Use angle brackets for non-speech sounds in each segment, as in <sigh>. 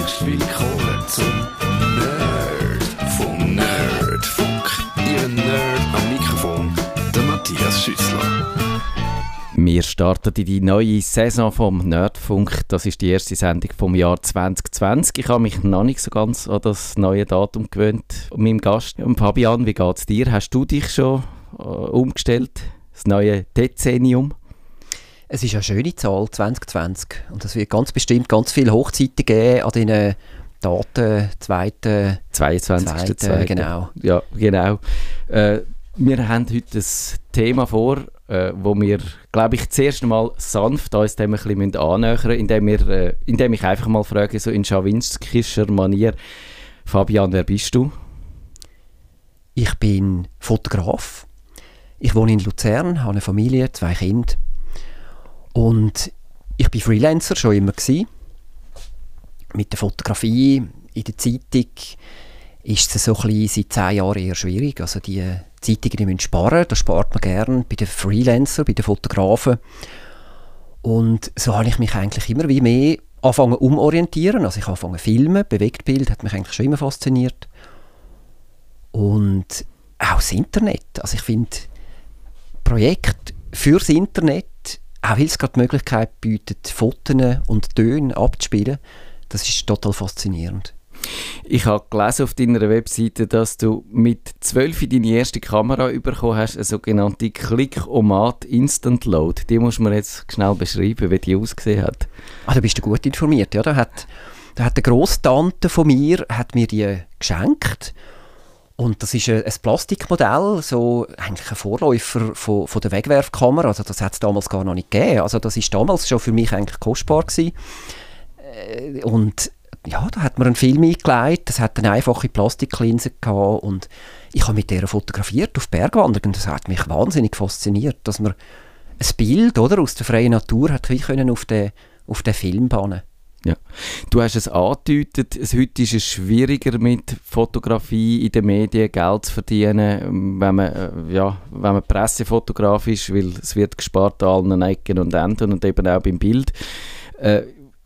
herzlichst willkommen zum Nerd vom Nerdfunk. Ihr Nerd am Mikrofon, der Matthias Schüssler. Wir starten in die neue Saison vom Nerdfunk. Das ist die erste Sendung vom Jahr 2020. Ich habe mich noch nicht so ganz an das neue Datum gewöhnt. Und meinem Gast, Fabian, wie geht es dir? Hast du dich schon äh, umgestellt? Das neue Dezennium? Es ist eine schöne Zahl, 2020. Und es wird ganz bestimmt ganz viele Hochzeiten geben an diesen Daten, zweiten... 22. Zweite, Zweite. genau. Ja, genau. Äh, wir haben heute ein Thema vor, äh, wo wir, glaube ich, zuerst einmal sanft uns dem ein bisschen annähern müssen, indem, wir, äh, indem ich einfach mal frage, so in schawinskischer Manier, Fabian, wer bist du? Ich bin Fotograf. Ich wohne in Luzern, habe eine Familie, zwei Kinder. Und ich bin Freelancer schon immer gewesen. Mit der Fotografie in der Zeitung ist es so seit zehn Jahren eher schwierig. Also die Zeitungen die müssen sparen, das spart man gern bei den Freelancern, bei den Fotografen. Und so habe ich mich eigentlich immer wie mehr angefangen umorientieren. Also ich habe angefangen filmen, Bewegtbild hat mich eigentlich schon immer fasziniert. Und auch das Internet. Also ich finde Projekt fürs Internet, auch weil es gerade die Möglichkeit bietet, Fotos und Töne abzuspielen, das ist total faszinierend. Ich habe gelesen auf deiner Webseite, dass du mit 12 deine erste Kamera bekommen hast, eine sogenannte Click-O-Mat Instant Load. Die muss man jetzt schnell beschreiben, wie die ausgesehen hat. Ah, da bist du gut informiert. Ja, da hat, da hat eine Grosstante von mir hat mir die geschenkt. Und das ist ein, Plastikmodell, so eigentlich ein Vorläufer von, von der Wegwerfkamera. Also das hat es damals gar noch nicht gegeben. Also das ist damals schon für mich eigentlich kostbar gewesen. Äh, Und ja, da hat man einen Film eingelegt, das hat eine einfache Plastiklinse gehabt und ich habe mit der fotografiert auf Bergwanderung und das hat mich wahnsinnig fasziniert, dass man ein Bild oder, aus der freien Natur hat können auf den, auf den Film bannen. Ja. Du hast es angedeutet, heute ist es schwieriger mit Fotografie in den Medien Geld zu verdienen, wenn man, äh, ja, wenn man Pressefotograf ist, weil es wird gespart an allen Ecken und Enden und eben auch beim Bild. Äh,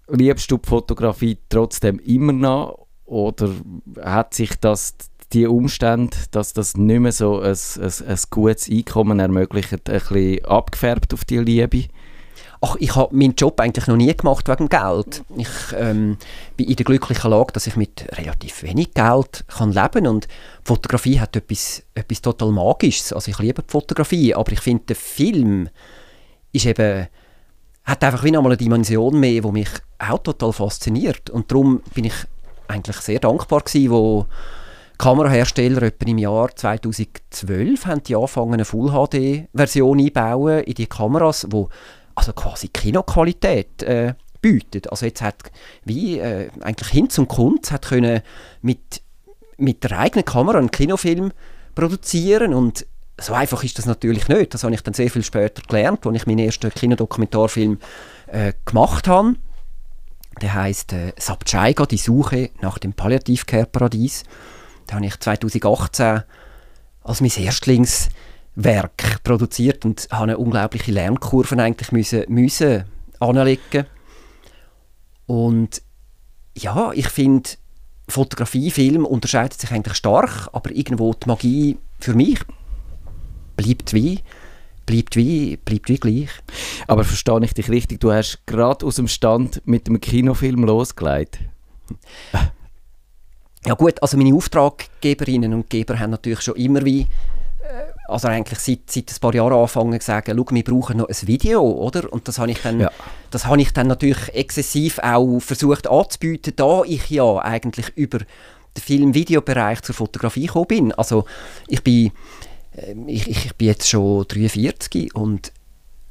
liebst du die Fotografie trotzdem immer noch oder hat sich das die Umstände, dass das nicht mehr so ein, ein, ein gutes Einkommen ermöglicht, ein bisschen abgefärbt auf die Liebe? Ach, ich habe meinen Job eigentlich noch nie gemacht wegen Geld. Ich ähm, bin in der glücklichen Lage, dass ich mit relativ wenig Geld kann leben und Fotografie hat etwas, etwas total Magisches. Also ich liebe die Fotografie, aber ich finde, der Film ist eben, hat einfach wie nochmal eine Dimension mehr, die mich auch total fasziniert. Und darum bin ich eigentlich sehr dankbar gewesen, wo Kamerahersteller etwa im Jahr 2012 haben die angefangen, eine Full-HD-Version einbauen in die Kameras, wo also quasi Kinoqualität äh, bietet. Also jetzt hat wie äh, eigentlich hin zum Kunst hat können mit, mit der eigenen Kamera einen Kinofilm produzieren und so einfach ist das natürlich nicht. Das habe ich dann sehr viel später gelernt, als ich meinen ersten Kinodokumentarfilm äh, gemacht habe. Der heißt äh, Sabchaiga, die Suche nach dem Palliativcare-Paradies. Da habe ich 2018 als mein Erstlingswerk produziert und habe eine unglaubliche Lernkurve eigentlich müssen, müssen anlegen. Und ja, ich finde, Fotografie, Film unterscheidet sich eigentlich stark, aber irgendwo die Magie für mich bleibt wie bleibt wie, bleibt wie gleich. Aber verstehe ich dich richtig, du hast gerade aus dem Stand mit dem Kinofilm losgelegt? Ja gut, also meine Auftraggeberinnen und Geber haben natürlich schon immer wie, also eigentlich seit, seit ein paar Jahren angefangen zu sagen, schau, wir brauchen noch ein Video, oder? Und das habe ich dann, Ja. das habe ich dann natürlich exzessiv auch versucht anzubieten, da ich ja eigentlich über den Film-Videobereich zur Fotografie gekommen bin. Also ich bin, ähm, ich, ich bin jetzt schon 43 und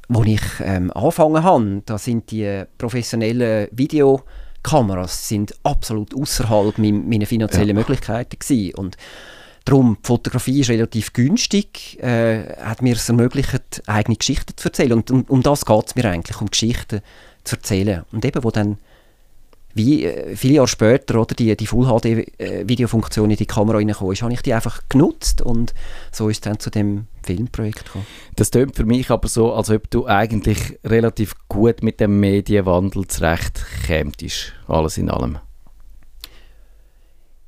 als ich ähm, angefangen habe, da sind die professionellen Videokameras sind absolut außerhalb mein, meiner finanziellen Möglichkeiten gewesen. und darum die Fotografie ist relativ günstig, äh, hat mir es ermöglicht, eigene Geschichten zu erzählen und um, um das geht es mir eigentlich, um Geschichten zu erzählen und eben wo dann wie äh, viele Jahre später oder die, die Full-HD-Videofunktion in die Kamera reingekommen ist, habe ich die einfach genutzt und so ist es dann zu dem Filmprojekt gekommen. Das tönt für mich aber so, als ob du eigentlich relativ gut mit dem Medienwandel zurecht kämtest, alles in allem.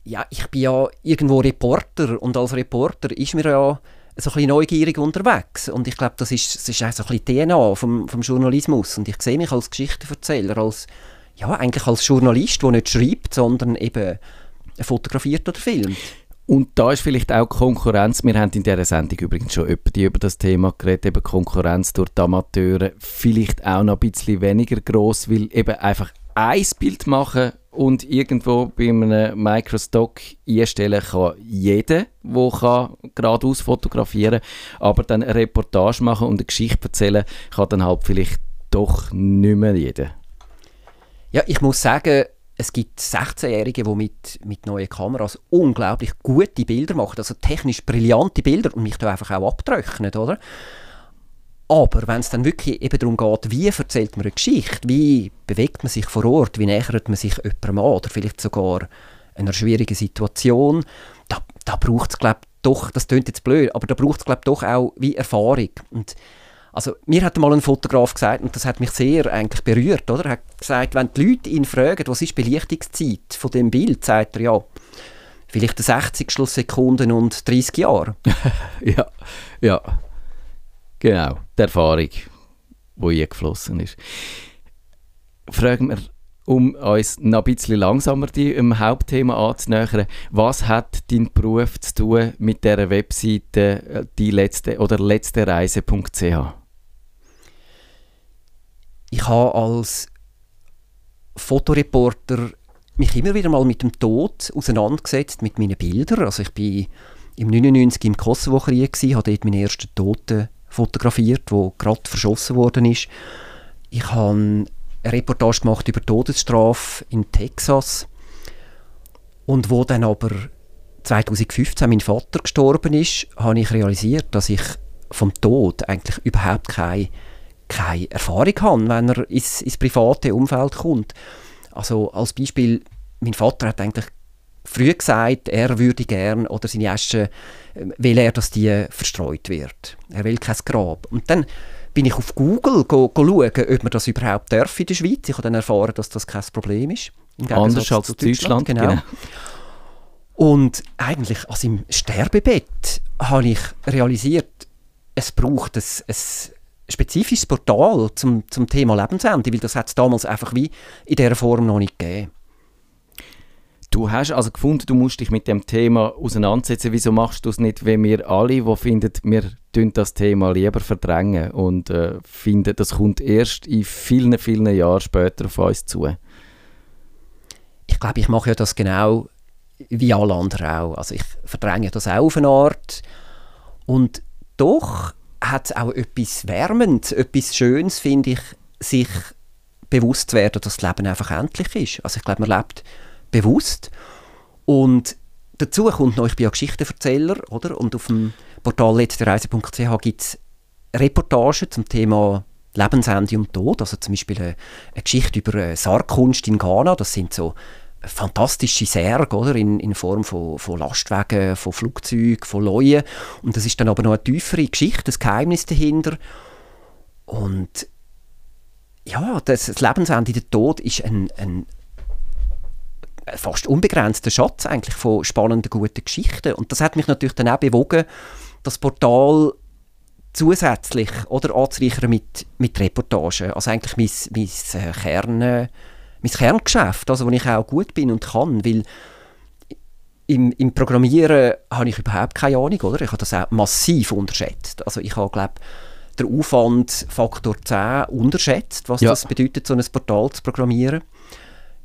Ja, ich bin ja irgendwo Reporter und als Reporter ist mir ja so ein bisschen neugierig unterwegs und ich glaube, das ist, das ist auch so ein bisschen DNA vom, vom Journalismus und ich sehe mich als Geschichtenverzähler, als, ja, eigentlich als Journalist, der nicht schreibt, sondern eben fotografiert oder filmt. Und da ist vielleicht auch Konkurrenz. Wir haben in dieser Sendung übrigens schon über das Thema geredet, eben Konkurrenz durch die Amateure. Vielleicht auch noch ein bisschen weniger groß, weil eben einfach ein Bild machen und irgendwo bei einem Microstock einstellen kann jeder, der geradeaus fotografieren kann, aber dann eine Reportage machen und eine Geschichte erzählen kann dann halt vielleicht doch nicht mehr jeder. Ja, ich muss sagen, es gibt 16-Jährige, die mit, mit neuen Kameras unglaublich gute Bilder machen, also technisch brillante Bilder und mich da einfach auch abtrocknen, oder? Aber wenn es dann wirklich eben darum geht, wie erzählt man eine Geschichte, wie bewegt man sich vor Ort, wie nähert man sich jemandem an oder vielleicht sogar einer schwierigen Situation, da, da braucht es, glaube doch, das klingt jetzt blöd, aber da braucht es, glaube doch auch wie Erfahrung. Und also mir hat mal ein Fotograf gesagt, und das hat mich sehr eigentlich berührt, oder? Er hat gesagt, wenn die Leute ihn fragen, was ist die Belichtungszeit von dem Bild, sagt er ja, vielleicht 60 Schlusssekunden und 30 Jahre. <laughs> ja, ja. Genau, die Erfahrung, die eingeflossen ist. Fragen wir, um uns noch ein bisschen langsamer dem Hauptthema anzunähern, was hat dein Beruf zu tun mit der Webseite äh, die letzte oder letztereise.ch? Ich habe als Fotoreporter mich immer wieder mal mit dem Tod auseinandergesetzt, mit meinen Bildern. Also ich bin im 99 im Kosovo-Krieg, habe dort meinen ersten Toten fotografiert, wo gerade verschossen worden ist. Ich habe eine Reportage gemacht über Todesstrafe in Texas und wo dann aber 2015 mein Vater gestorben ist, habe ich realisiert, dass ich vom Tod eigentlich überhaupt keine, keine Erfahrung habe, wenn er ins, ins private Umfeld kommt. Also als Beispiel, mein Vater hat eigentlich früh gesagt, er würde gern oder seine Asche ähm, will er, dass die verstreut wird. Er will kein Grab. Und dann bin ich auf Google go, go schauen, ob man das überhaupt darf in der Schweiz. Ich habe dann erfahren, dass das kein Problem ist. Anders als Deutschland, Deutschland genau. genau. Und eigentlich, also im Sterbebett, habe ich realisiert, es braucht ein, ein spezifisches Portal zum, zum Thema Lebensende, weil das hat es damals einfach wie in dieser Form noch nicht gegeben. Du hast also gefunden, du musst dich mit dem Thema auseinandersetzen. Wieso machst du es nicht, wie wir alle, die finden, wir tun das Thema lieber verdrängen und äh, finden, das kommt erst in vielen, vielen Jahren später auf uns zu? Ich glaube, ich mache ja das genau wie alle anderen auch. Also ich verdränge das auch auf eine Art. Und doch hat es auch etwas Wärmendes, etwas Schönes, finde ich, sich bewusst zu werden, dass das Leben einfach endlich ist. Also ich glaube, man lebt bewusst. Und dazu kommt noch, ich bin ja Geschichtenverzähler, oder? Und auf dem Portal letztereise.ch gibt es Reportagen zum Thema Lebensende und Tod. Also zum Beispiel eine, eine Geschichte über eine Sargkunst in Ghana. Das sind so fantastische Särge oder? In, in Form von, von Lastwagen, von Flugzeugen, von Leuen. Und das ist dann aber noch eine tiefere Geschichte, das Geheimnis dahinter. Und ja, das, das Lebensende, der Tod ist ein, ein fast unbegrenzter Schatz eigentlich von spannenden, guten Geschichten. Und das hat mich natürlich dann auch bewogen, das Portal zusätzlich oder anzureichern mit, mit Reportagen. Also eigentlich mein, mein, äh, Kern, mein Kerngeschäft, also wo ich auch gut bin und kann, weil im, im Programmieren habe ich überhaupt keine Ahnung, oder? Ich habe das auch massiv unterschätzt. Also ich habe, glaube der Aufwand Faktor 10 unterschätzt, was ja. das bedeutet, so ein Portal zu programmieren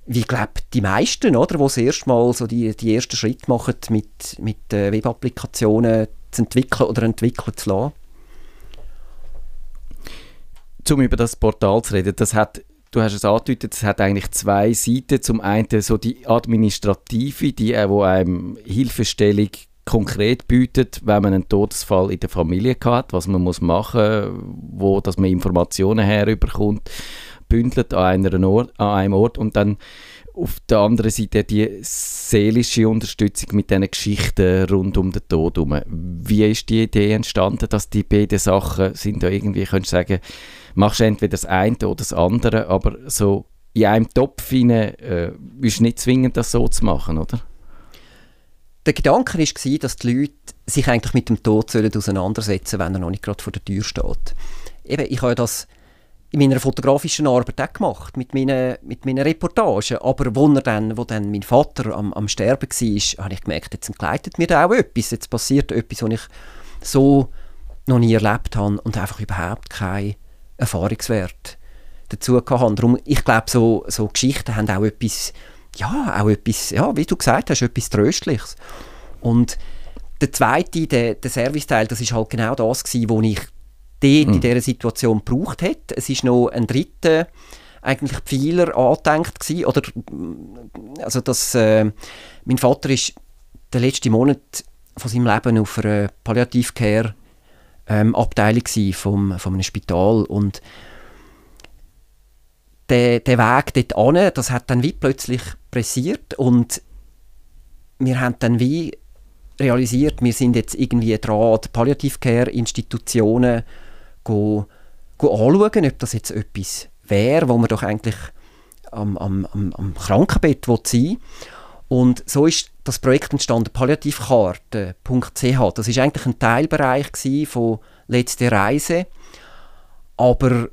wie glaube die meisten, oder, die das erste Mal so die, die ersten Schritte machen, mit, mit äh, Web-Applikationen zu entwickeln oder entwickeln zu lassen. Um über das Portal zu reden, das hat, du hast es angedeutet, es hat eigentlich zwei Seiten. Zum einen so die administrative, die wo einem Hilfestellung konkret bietet, wenn man einen Todesfall in der Familie hat, was man muss machen, wo dass man Informationen herüberkommt bündelt an, einer Ort, an einem Ort und dann auf der anderen Seite die seelische Unterstützung mit diesen Geschichten rund um den Tod herum. Wie ist die Idee entstanden, dass die beiden Sachen sind da irgendwie, könntest du sagen, machst du entweder das eine oder das andere, aber so in einem Topf hinein, äh, ist nicht zwingend, das so zu machen, oder? der Gedanke war, dass die Leute sich eigentlich mit dem Tod auseinandersetzen sollen, wenn er noch nicht gerade vor der Tür steht. Eben, ich habe das in meiner fotografischen Arbeit auch gemacht, mit meinen, mit meinen Reportagen. Aber wo, dann, wo dann mein Vater am, am Sterben war, habe ich gemerkt, jetzt entgleitet mir da auch etwas. Jetzt passiert etwas, was ich so noch nie erlebt habe und einfach überhaupt keinen Erfahrungswert dazu hatte. Darum, ich glaube, so, so Geschichten haben auch etwas, ja, auch etwas, ja, wie du gesagt hast, etwas Tröstliches. Und der zweite, der, der Serviceteil, das ist halt genau das gewesen, wo ich dort mhm. in dieser Situation gebraucht hat. Es ist noch ein dritter eigentlich Pfeiler angedenkt gewesen, oder also das, äh, mein Vater ist der letzte Monat von seinem Leben auf einer Palliativcare ähm, Abteilung vom, von einem Spital und der, der Weg dort an, das hat dann wie plötzlich pressiert und wir haben dann wie realisiert, wir sind jetzt irgendwie dran, Palliativcare-Institutionen go, go anschauen, ob das jetzt etwas wäre, wo man doch eigentlich am, am, am, am Krankenbett sein Und so ist das Projekt entstanden, palliativkarte.ch. Das ist eigentlich ein Teilbereich von «Letzte Reise», aber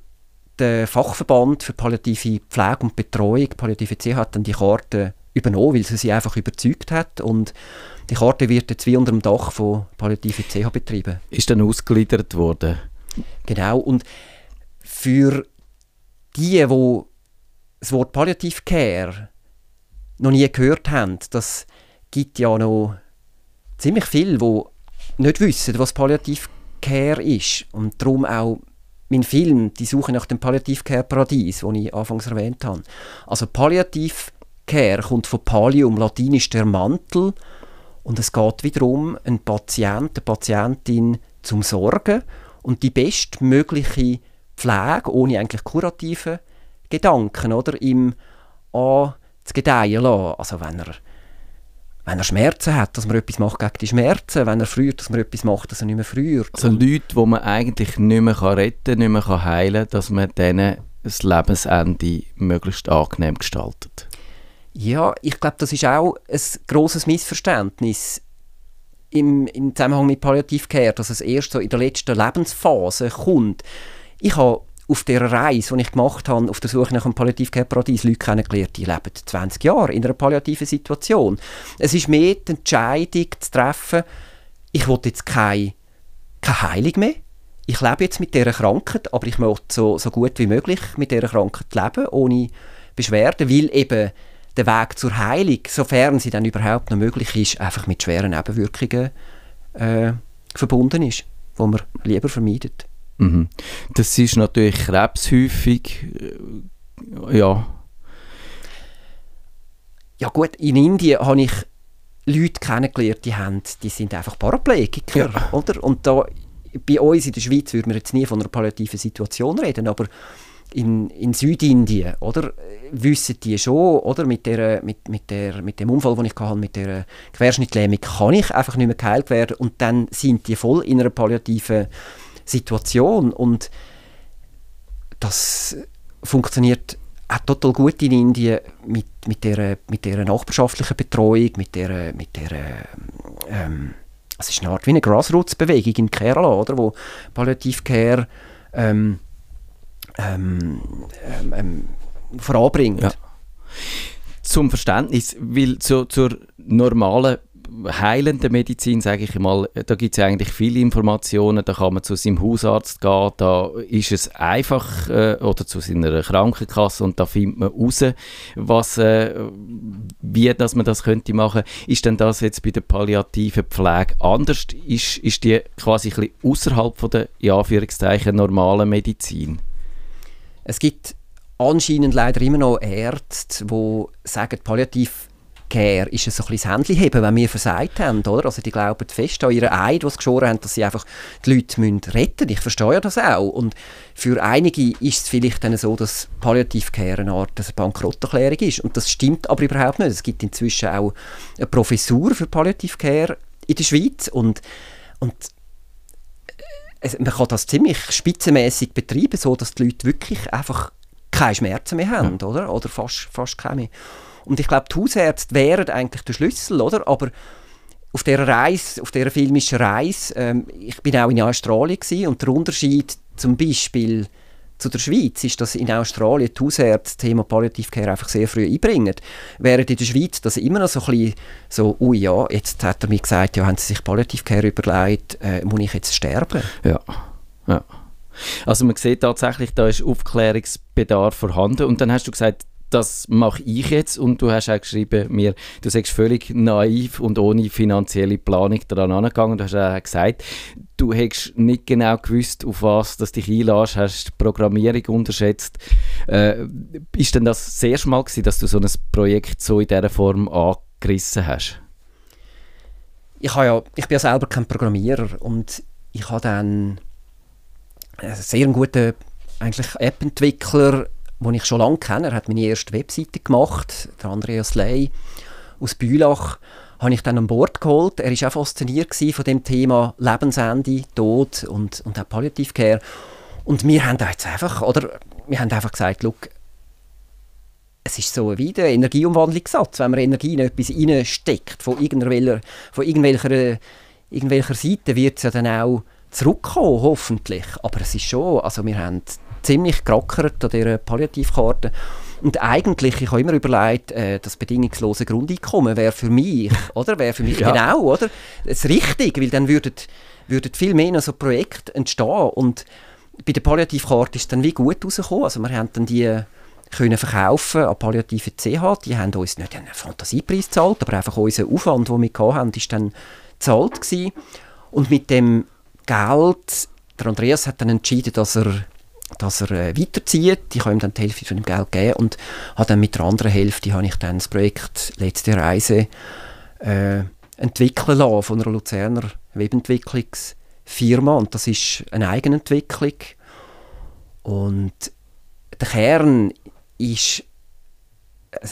der Fachverband für palliative Pflege und Betreuung, Palliative C, hat dann die Karte übernommen, weil sie sie einfach überzeugt hat und die Karte wird jetzt wie unter dem Dach von Palliative CH betrieben. Ist dann ausgegliedert worden? Genau, und für die, die das Wort Palliative Care noch nie gehört haben, das gibt ja noch ziemlich viel, die nicht wissen, was Palliative Care ist. Und darum auch mein Film, die Suche nach dem Palliative Care Paradies, den ich anfangs erwähnt habe. Also Palliative Care kommt von Pallium, latinisch der Mantel. Und es geht wiederum, einen Patient, eine Patientin zum Sorgen und die bestmögliche Pflege, ohne eigentlich kurative Gedanken, oder, ihm an zu gedeihen lassen. Also wenn er, wenn er Schmerzen hat, dass man etwas macht gegen die Schmerzen, wenn er früht, dass man etwas macht, dass er nicht mehr früht. Also Leute, die man eigentlich nicht mehr retten kann, nicht mehr heilen kann, dass man denen das Lebensende möglichst angenehm gestaltet. Ja, ich glaube, das ist auch ein grosses Missverständnis im, im Zusammenhang mit Palliativcare, dass es erst so in der letzten Lebensphase kommt. Ich habe auf der Reise, die ich gemacht habe, auf der Suche nach einem Palliativcare-Paradies, Leute kennengelernt, die leben 20 Jahre in einer palliativen Situation. Es ist mehr die Entscheidung zu treffen, ich will jetzt keine, keine Heilung mehr. Ich lebe jetzt mit dieser Krankheit, aber ich möchte so, so gut wie möglich mit dieser Krankheit leben, ohne Beschwerden, weil eben der Weg zur Heilung, sofern sie dann überhaupt noch möglich ist, einfach mit schweren Nebenwirkungen äh, verbunden ist, wo man lieber vermeidet. Mhm. Das ist natürlich Krebs häufig, äh, ja. Ja gut, in Indien habe ich Leute kennengelernt, die, haben, die sind einfach Paraplegiker, ja. oder? Und da, bei uns in der Schweiz würde man jetzt nie von einer palliativen Situation reden, aber in, in Südindien, oder, wissen die schon, oder, mit, der, mit, mit, der, mit dem Unfall, den ich hatte, mit der Querschnittlähmung, kann ich einfach nicht mehr geheilt werden und dann sind die voll in einer palliativen Situation und das funktioniert auch total gut in Indien mit, mit, der, mit der nachbarschaftlichen Betreuung, mit der, mit der ähm, es ist eine Art wie eine Grassroots-Bewegung in Kerala, oder, wo Palliative Care ähm, ähm, ähm, ähm, voranbringt. Ja. Zum Verständnis, weil zu, zur normalen heilenden Medizin, sage ich mal, da gibt es eigentlich viele Informationen, da kann man zu seinem Hausarzt gehen, da ist es einfach, äh, oder zu seiner Krankenkasse und da findet man raus, was, äh, wie dass man das könnte machen. Ist denn das jetzt bei der palliativen Pflege anders? Ist, ist die quasi ein bisschen außerhalb von der, in Anführungszeichen, normalen Medizin? Es gibt anscheinend leider immer noch Ärzte, die sagen, Palliativ Care ist so ein bisschen das Händchen heben, wenn wir versagt haben, oder? Also die glauben fest an ihren Eid, was geschoren haben, dass sie einfach die Leute retten müssen. Ich verstehe das auch. Und für einige ist es vielleicht dann so, dass Palliative Care eine Art eine Bankrotterklärung ist. Und das stimmt aber überhaupt nicht. Es gibt inzwischen auch eine Professur für Palliative Care in der Schweiz und, und man kann das ziemlich spitzenmäßig betreiben, so dass die Leute wirklich einfach keine Schmerzen mehr haben, ja. oder? Oder fast, fast keine. Und ich glaube, die Hausärzte wären eigentlich der Schlüssel, oder? Aber auf dieser Reise, auf dieser filmischen Reise, ähm, ich bin auch in Australien gewesen, und der Unterschied zum Beispiel zu der Schweiz ist, dass in Australien die Hausärzte das Thema Palliative Care einfach sehr früh einbringen. Während in der Schweiz das immer noch so ein bisschen so, ui ja, jetzt hat er mir gesagt, ja, haben Sie sich Palliative Care überlegt, äh, muss ich jetzt sterben? Ja, ja. Also man sieht tatsächlich, da ist Aufklärungsbedarf vorhanden und dann hast du gesagt, das mache ich jetzt und du hast auch geschrieben mir, du sagst völlig naiv und ohne finanzielle Planung daran angegangen. Du hast auch gesagt, du hättest nicht genau gewusst, auf was du dich einlässt, hast die Programmierung unterschätzt. Äh, ist denn das das erste Mal gewesen, dass du so ein Projekt so in dieser Form angerissen hast? Ich, ja, ich bin ja selber kein Programmierer und ich habe dann einen sehr guten App-Entwickler den ich schon lange kenne. Er hat meine erste Webseite gemacht, der Andreas Ley aus Bülach, habe ich dann an Bord geholt. Er war auch fasziniert von dem Thema Lebensende, Tod und, und auch Palliative Care. Und wir haben jetzt einfach, oder, wir haben einfach gesagt, look, es ist so wie der Energieumwandlungssatz. Wenn man Energie in etwas reinsteckt, von irgendwelcher, von irgendwelcher, irgendwelcher Seite, wird es ja dann auch zurückkommen, hoffentlich. Aber es ist schon, also wir haben ziemlich gerackert an dieser Palliativkarte. Und eigentlich, ich habe immer überlegt, äh, das bedingungslose Grundeinkommen wäre für mich, <laughs> oder? Wäre für mich ja. genau, oder? Das richtig, weil dann würden, würden viel mehr so Projekte entstehen. Und bei der Palliativkarte ist es dann wie gut rausgekommen. Also wir haben dann die können verkaufen an Palliative CH. Die haben uns nicht einen Fantasiepreis gezahlt, aber einfach unser Aufwand, den wir hatten, ist dann gezahlt gewesen. Und mit dem Geld, der Andreas hat dann entschieden, dass er dass er äh, weiterzieht. Ich habe ihm dann die Hälfte von dem Geld gegeben und habe dann mit der anderen Hälfte habe ich dann das Projekt «Letzte Reise» äh, entwickeln lassen von einer Luzerner Webentwicklungsfirma und das ist eine Eigenentwicklung und der Kern ist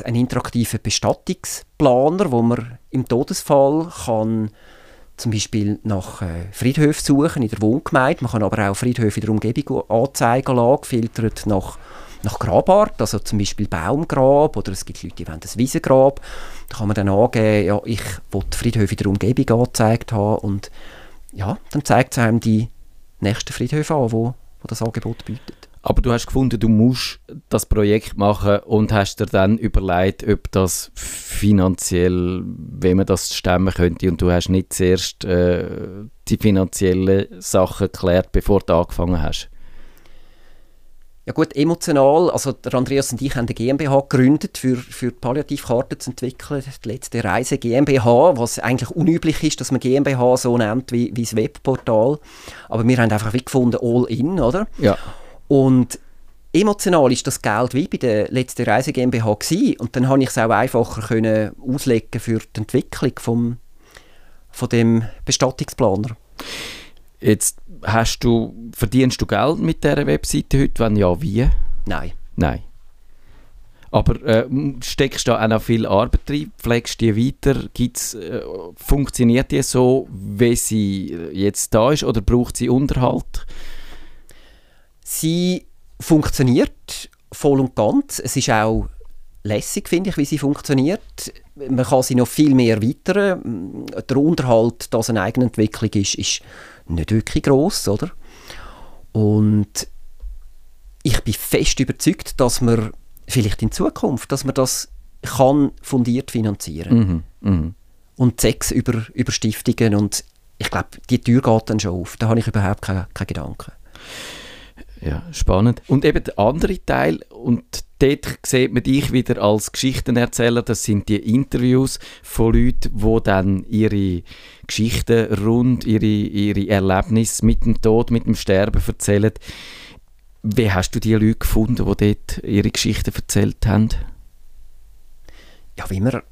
ein interaktiver Bestattungsplaner, wo man im Todesfall kann zum Beispiel nach äh, Friedhöfen suchen in der Wohngemeinde. Man kann aber auch Friedhöfe in der Umgebung anzeigen lassen, gefiltert nach, nach Grabart, also zum Beispiel Baumgrab oder es gibt Leute, die wollen ein Wiesengrab. Da kann man dann angeben, ja, ich will Friedhöfe in der Umgebung angezeigt haben und ja, dann zeigt es einem die nächsten Friedhöfe an, wo, wo das Angebot bietet. Aber du hast gefunden, du musst das Projekt machen und hast dir dann überlegt, ob das finanziell, wenn man das stemmen könnte und du hast nicht zuerst äh, die finanziellen Sachen geklärt, bevor du angefangen hast. Ja gut, emotional, also der Andreas und ich haben eine GmbH gegründet, für, für Palliativkarten zu entwickeln, die letzte Reise GmbH, was eigentlich unüblich ist, dass man GmbH so nennt wie, wie das Webportal. Aber wir haben einfach wie gefunden, all in, oder? Ja. Und emotional ist das Geld wie bei der letzten Reise GmbH gewesen. und dann habe ich es auch einfacher können auslegen für die Entwicklung vom, von dem Bestattungsplaner. Jetzt hast du, verdienst du Geld mit dieser Webseite heute? Wenn ja, wie? Nein. Nein. Aber äh, steckst du da auch noch viel Arbeit rein? Pflegst du die weiter? Gibt's, äh, funktioniert die so, wie sie jetzt da ist? Oder braucht sie Unterhalt? Sie funktioniert voll und ganz. Es ist auch lässig, finde ich, wie sie funktioniert. Man kann sie noch viel mehr erweitern. Der Unterhalt, das eine eigene Entwicklung ist, ist nicht wirklich groß, oder? Und ich bin fest überzeugt, dass man vielleicht in Zukunft, dass man das kann fundiert finanzieren. Mhm, mh. Und sechs über, über Stiftungen und ich glaube, die Tür geht dann schon auf. Da habe ich überhaupt keine, keine Gedanken. Ja, spannend. Und eben der andere Teil, und dort sieht man dich wieder als Geschichtenerzähler, das sind die Interviews von Leuten, die dann ihre Geschichten rund, ihre, ihre Erlebnisse mit dem Tod, mit dem Sterben erzählen. Wie hast du die Leute gefunden, die dort ihre Geschichten erzählt haben? Ja, wie man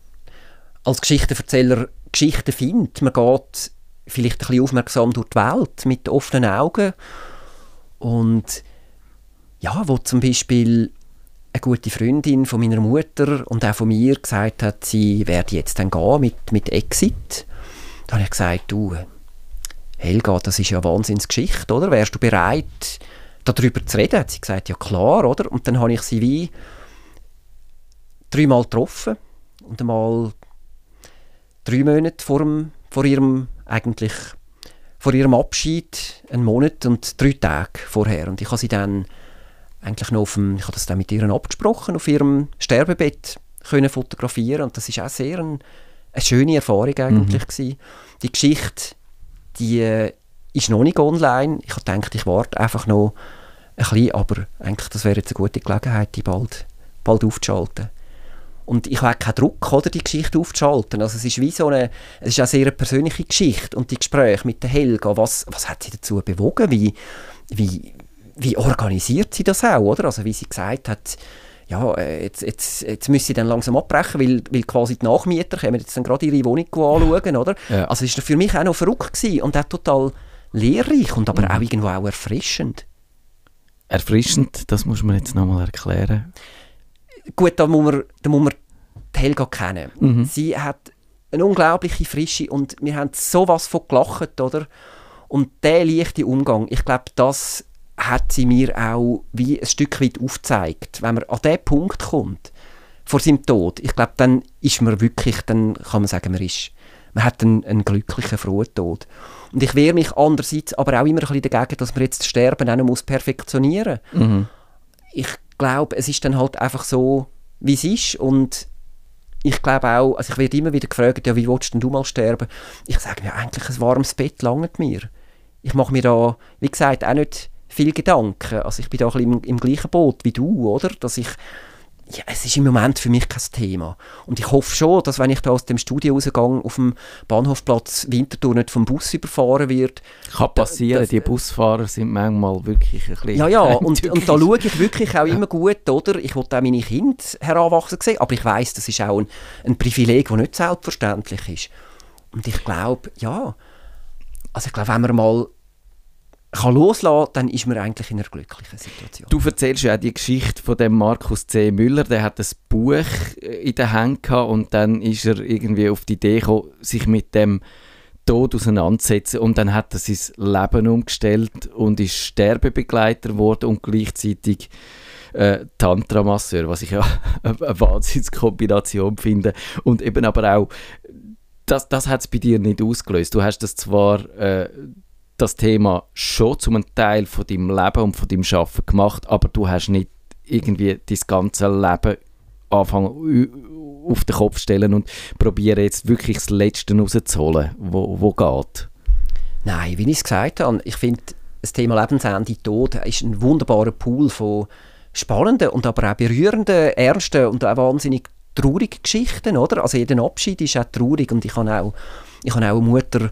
als Geschichtenerzähler Geschichten findet. Man geht vielleicht ein bisschen aufmerksam durch die Welt mit offenen Augen und ja, wo zum Beispiel eine gute Freundin von meiner Mutter und auch von mir gesagt hat, sie werde jetzt dann gehen mit, mit Exit. Da habe ich gesagt, du, Helga, das ist ja eine Wahnsinnsgeschichte, oder? Wärst du bereit, darüber zu reden? Hat sie gesagt, ja klar, oder? Und dann habe ich sie wie dreimal getroffen und einmal drei Monate vor dem, vor ihrem eigentlich vor ihrem Abschied einen Monat und drei Tage vorher und ich habe sie dann eigentlich noch auf dem, ich habe das dann mit ihr abgesprochen, auf ihrem Sterbebett können fotografieren und das ist auch sehr ein, eine schöne Erfahrung eigentlich mhm. gewesen. Die Geschichte, die äh, ist noch nicht online. Ich habe gedacht, ich warte einfach noch ein bisschen, aber eigentlich, das wäre jetzt eine gute Gelegenheit, die bald, bald aufzuschalten. Und ich habe keinen Druck, oder, die Geschichte aufzuschalten. Also es ist wie so eine, es ist eine sehr persönliche Geschichte und die Gespräche mit der Helga, was, was hat sie dazu bewogen? Wie, wie, wie organisiert sie das auch, oder? Also wie sie gesagt hat, ja, äh, jetzt, jetzt, jetzt müssen sie dann langsam abbrechen, weil, weil quasi die Nachmieter kommen jetzt dann gerade ihre Wohnung anschauen, oder? Ja. Also es war für mich auch noch verrückt gewesen und auch total lehrreich und aber mhm. auch irgendwo auch erfrischend. Erfrischend, das muss man jetzt nochmal erklären. Gut, da muss man, da muss man die Helga kennen. Mhm. Sie hat eine unglaubliche Frische und wir haben sowas von gelacht, oder? Und der leichte Umgang, ich glaube, das hat sie mir auch wie ein Stück weit aufgezeigt. Wenn man an diesen Punkt kommt, vor seinem Tod, ich glaube, dann ist man wirklich, dann kann man sagen, man ist, man hat einen, einen glücklichen, frohen Tod. Und ich wehre mich andererseits aber auch immer ein bisschen dagegen, dass man jetzt das Sterben auch noch muss perfektionieren muss. Mhm. Ich glaube, es ist dann halt einfach so, wie es ist und ich glaube auch, also ich werde immer wieder gefragt, ja, wie willst du mal sterben? Ich sage mir, eigentlich ein warmes Bett langt mir. Ich mache mir da, wie gesagt, auch nicht viel Gedanken. Also ich bin da ein bisschen im, im gleichen Boot wie du, oder? Dass ich ja, es ist im Moment für mich kein Thema. Und ich hoffe schon, dass wenn ich da aus dem Studio rausgehe, auf dem Bahnhofplatz Winterthur nicht vom Bus überfahren wird. Kann passieren, das, die Busfahrer sind manchmal wirklich ein bisschen... Ja, ja, und, und da schaue ich wirklich auch <laughs> immer gut, oder? Ich will auch meine Kinder heranwachsen sehen, aber ich weiß, das ist auch ein, ein Privileg, das nicht selbstverständlich ist. Und ich glaube, ja, also ich glaube, wenn man mal kann loslassen, dann ist man eigentlich in einer glücklichen Situation. Du erzählst ja auch die Geschichte von dem Markus C. Müller, der hat ein Buch in der Hand gehabt und dann ist er irgendwie auf die Idee gekommen, sich mit dem Tod auseinanderzusetzen und dann hat er sein Leben umgestellt und ist Sterbebegleiter geworden und gleichzeitig äh, Tantra-Masseur, was ich ja eine, <laughs> eine Wahnsinnskombination finde und eben aber auch das, das hat es bei dir nicht ausgelöst. Du hast das zwar äh, das Thema schon zum Teil von deinem Leben und von deinem Schaffen gemacht, aber du hast nicht irgendwie dein ganze Leben anfangen auf den Kopf stellen und probieren jetzt wirklich das Letzte rauszuholen, wo, wo geht. Nein, wie ich es gesagt habe, ich finde, das Thema Lebensende, Tod ist ein wunderbarer Pool von spannenden und aber auch berührenden, ernsten und auch wahnsinnig traurigen Geschichten, oder? Also jeder Abschied ist auch traurig und ich habe auch, ich habe auch eine Mutter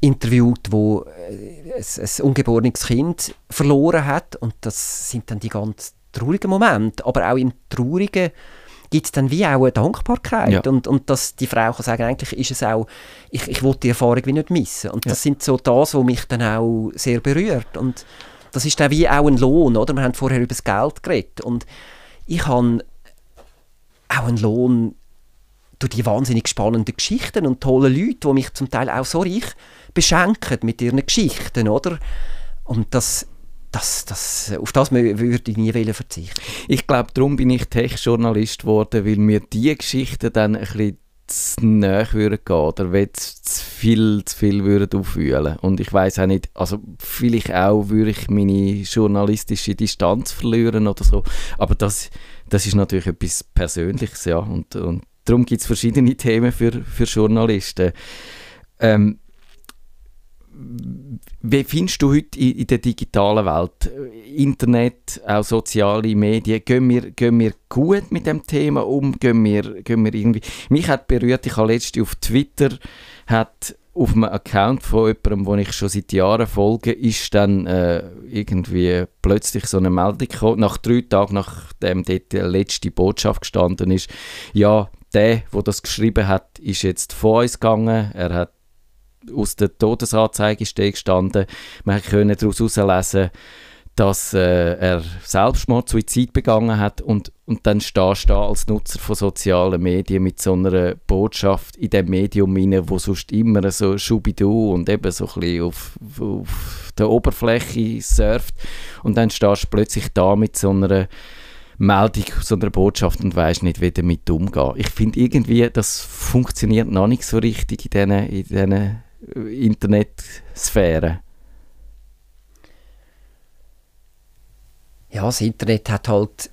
interviewt, wo äh, ein, ein ungeborenes Kind verloren hat. Und das sind dann die ganz traurigen Momente, aber auch im traurigen gibt es dann wie auch eine Dankbarkeit. Ja. und, und dass die Frau kann sagen, eigentlich ist es auch, ich, ich will die Erfahrung wie nicht missen. Und das sind so das, was mich dann auch sehr berührt. Und das ist dann wie auch ein Lohn, oder? Wir haben vorher über das Geld geredet. Und ich habe auch einen Lohn durch die wahnsinnig spannenden Geschichten und tollen Leute, die mich zum Teil auch so reich beschenken mit ihren Geschichten, oder? Und das, das, das, auf das würde ich nie verzichten. Ich glaube, darum bin ich Tech-Journalist geworden, weil mir diese Geschichten dann ein bisschen zu nahe würden gehen oder wenn zu viel, zu viel würden auffühlen. Und ich weiß auch nicht, also vielleicht auch würde ich meine journalistische Distanz verlieren oder so, aber das, das ist natürlich etwas Persönliches, ja, und, und darum gibt es verschiedene Themen für, für Journalisten. Ähm, wie findest du heute in, in, der digitalen Welt, Internet, auch soziale Medien, gehen wir, gehen wir gut mit dem Thema um? Gehen wir, gehen wir irgendwie... Mich hat berührt, ich habe letztens auf Twitter, hat auf einem Account von jemandem, den ich schon seit Jahren folge, ist dann äh, irgendwie plötzlich so eine Meldung gekommen, nach drei Tagen, nachdem dort die letzte Botschaft gestanden ist, ja, der, der das geschrieben hat, ist jetzt vor uns gegangen, er hat aus der Todesanzeige gestanden. Man konnte daraus herauslesen, dass äh, er Selbstmord, Suizid begangen hat und, und dann stehst du da als Nutzer von sozialen Medien mit so einer Botschaft in dem Medium rein, wo sonst immer so schubidu und eben so ein bisschen auf, auf der Oberfläche surft und dann stehst du plötzlich da mit so einer Meldung, so einer Botschaft und weißt nicht, wie damit umgehen. Ich finde irgendwie, das funktioniert noch nicht so richtig in diesen, in diesen äh, Internetsphären. Ja, das Internet hat halt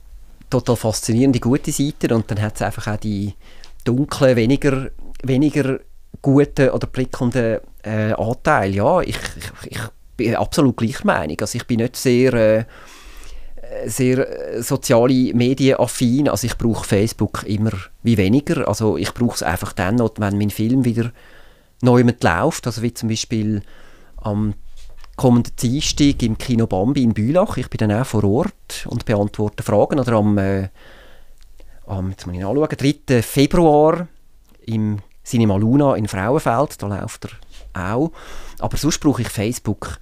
total faszinierende gute Seiten und dann hat es einfach auch die dunklen, weniger, weniger guten oder prickelnden äh, Anteile. Ja, ich, ich, ich bin absolut gleicher Meinung. Also ich bin nicht sehr... Äh, sehr äh, soziale Medien affin. Also ich brauche Facebook immer wie weniger. Also ich brauche es einfach dann, wenn mein Film wieder neu läuft. Also wie zum Beispiel am kommenden Dienstag im Kino Bambi in Bülach. Ich bin dann auch vor Ort und beantworte Fragen. Oder am, äh, am jetzt muss ich nachschauen, 3. Februar im Cinema Luna in Frauenfeld. Da läuft er auch. Aber sonst brauche ich Facebook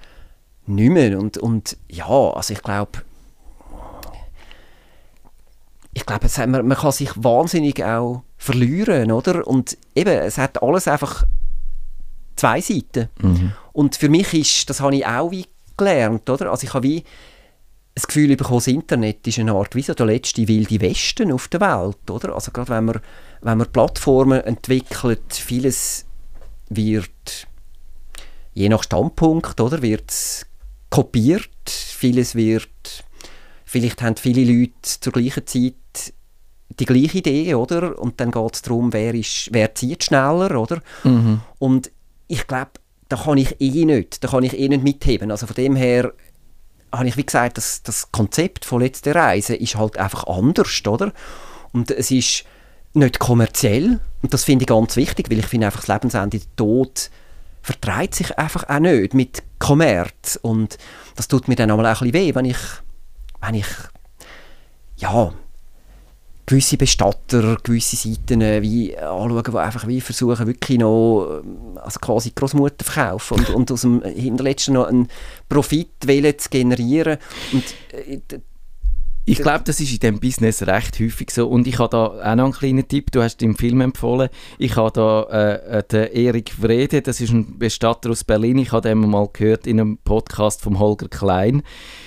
nicht mehr. Und, und ja, also ich glaube, ich glaube, man, man kann sich wahnsinnig auch verlieren, oder? Und eben, es hat alles einfach zwei Seiten. Mhm. Und für mich ist, das habe ich auch wie gelernt, oder? Also ich habe wie das Gefühl bekommen, das Internet ist eine Art wie so der letzte wilde Westen auf der Welt, oder? Also gerade wenn man, wenn man Plattformen entwickelt, vieles wird je nach Standpunkt, oder, wird kopiert, vieles wird vielleicht haben viele Leute zur gleichen Zeit die gleiche Idee, oder? Und dann geht es darum, wer, ist, wer zieht schneller, oder? Mhm. Und ich glaube, da kann ich eh nicht, da kann ich eh nicht mitheben. Also von dem her habe ich, wie gesagt, das, das Konzept von «Letzte Reise» ist halt einfach anders, oder? Und es ist nicht kommerziell und das finde ich ganz wichtig, weil ich finde einfach das Lebensende, der Tod vertreibt sich einfach auch nicht mit Kommerz und das tut mir dann auch ein bisschen weh, wenn ich, wenn ich ja, gewisse Bestatter, gewisse Seiten äh, wie anschauen, die einfach wie versuchen, wirklich noch ähm, also quasi Großmutter verkaufen und, und aus dem Hinterletzten noch einen Profit zu generieren. Und, äh, ich glaube, das ist in diesem Business recht häufig so. Und ich habe da auch noch einen kleinen Tipp. Du hast den Film empfohlen. Ich habe da äh, äh, den Erik Wrede, das ist ein Bestatter aus Berlin. Ich habe den mal gehört in einem Podcast von Holger Klein.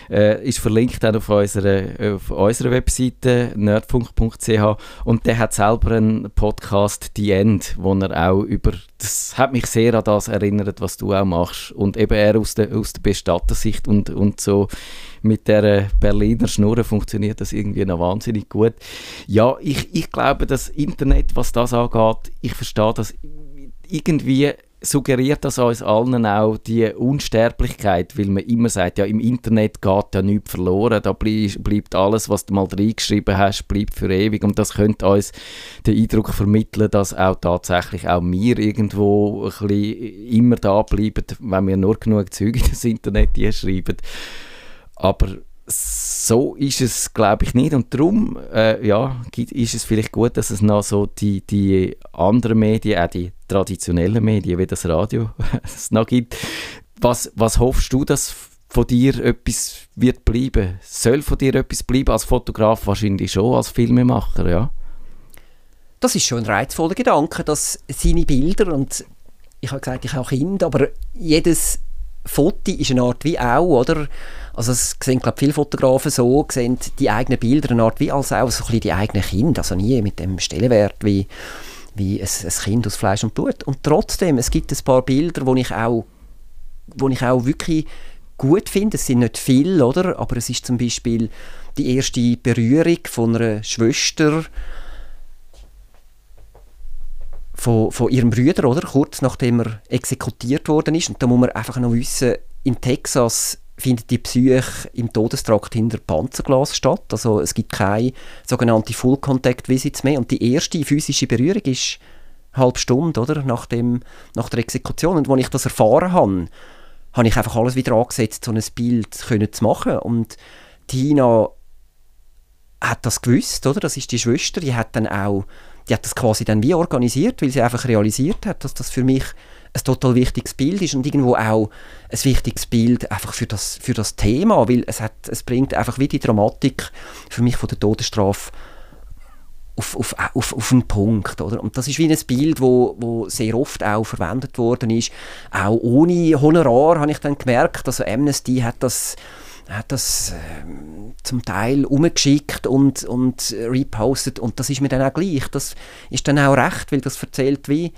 Äh, ist verlinkt auch auf unserer, auf unserer Webseite nerdfunk.ch und der hat selber einen Podcast «The End», wo er auch über, das hat mich sehr an das erinnert, was du auch machst und eben er aus der, aus der Bestattersicht und, und so mit der Berliner Schnurre das irgendwie noch wahnsinnig gut. Ja, ich, ich glaube, das Internet, was das angeht, ich verstehe das irgendwie suggeriert das uns allen auch die Unsterblichkeit, weil man immer sagt, ja, im Internet geht ja nichts verloren, da bleibt alles, was du mal reingeschrieben hast, bleibt für ewig und das könnte uns den Eindruck vermitteln, dass auch tatsächlich auch wir irgendwo ein bisschen immer da bleiben, wenn wir nur genug Züge in das Internet schreiben. Aber so ist es, glaube ich, nicht. Und darum äh, ja, ist es vielleicht gut, dass es noch so die, die anderen Medien, auch die traditionellen Medien wie das Radio, <laughs> es noch gibt. Was, was hoffst du, dass von dir etwas wird bleiben? Soll von dir etwas bleiben? Als Fotograf wahrscheinlich schon, als Filmemacher, ja? Das ist schon ein reizvoller Gedanke, dass seine Bilder und ich habe gesagt, ich habe Kinder, aber jedes Foto ist eine Art wie auch, oder? Also es sehen, glaube viele Fotografen so, sehen die eigenen Bilder eine Art wie als auch so ein bisschen die eigenen Kinder, also nie mit dem Stellenwert wie, wie ein, ein Kind aus Fleisch und Blut. Und trotzdem, es gibt ein paar Bilder, wo ich auch, wo ich auch wirklich gut finde. Es sind nicht viele, oder? Aber es ist zum Beispiel die erste Berührung von einer Schwester von, von ihrem Bruder, oder? Kurz nachdem er exekutiert worden ist. Und da muss man einfach noch wissen, in Texas findet die Psyche im Todestrakt hinter Panzerglas statt. Also es gibt keine sogenannte Full-Contact-Visits mehr. Und die erste physische Berührung ist eine halbe Stunde oder, nach, dem, nach der Exekution. Und als ich das erfahren habe, habe ich einfach alles wieder angesetzt, so ein Bild können zu machen. Und Tina hat das gewusst, oder? Das ist die Schwester, die hat dann auch die hat das quasi dann wie organisiert, weil sie einfach realisiert hat, dass das für mich ein total wichtiges Bild ist und irgendwo auch ein wichtiges Bild einfach für das, für das Thema, weil es, hat, es bringt einfach wie die Dramatik für mich von der Todesstrafe auf, auf, auf, auf einen Punkt. Oder? Und das ist wie ein Bild, wo, wo sehr oft auch verwendet worden ist. Auch ohne Honorar habe ich dann gemerkt, also Amnesty hat das hat das äh, zum Teil umgeschickt und, und repostet und das ist mir dann auch gleich. Das ist dann auch recht, weil das erzählt wie,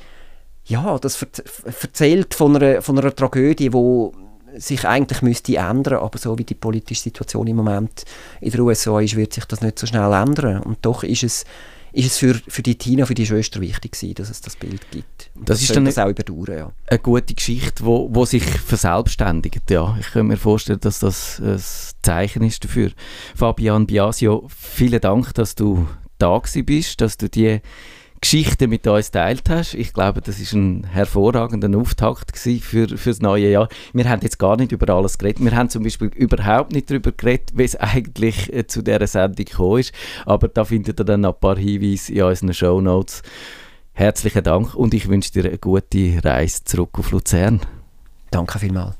ja, das erzählt von einer, von einer Tragödie, wo sich eigentlich müsste ändern, aber so wie die politische Situation im Moment in der USA ist, wird sich das nicht so schnell ändern. Und doch ist es, ist es für, für die Tina, für die Schwester wichtig gewesen, dass es das Bild gibt. Und das, das ist dann das auch überdauern, ja. Eine gute Geschichte, wo, wo sich verselbstständigt, ja. Ich kann mir vorstellen, dass das ein Zeichen ist dafür. Fabian Biasio, vielen Dank, dass du da bist, dass du die Geschichte mit uns teilt hast. Ich glaube, das ist ein hervorragender Auftakt für, für das neue Jahr. Wir haben jetzt gar nicht über alles geredet. Wir haben zum Beispiel überhaupt nicht darüber geredet, wie es <laughs> eigentlich äh, zu dieser Sendung gekommen ist. Aber da findet ihr dann noch ein paar Hinweise in unseren Show Notes. Herzlichen Dank und ich wünsche dir eine gute Reise zurück auf Luzern. Danke vielmals.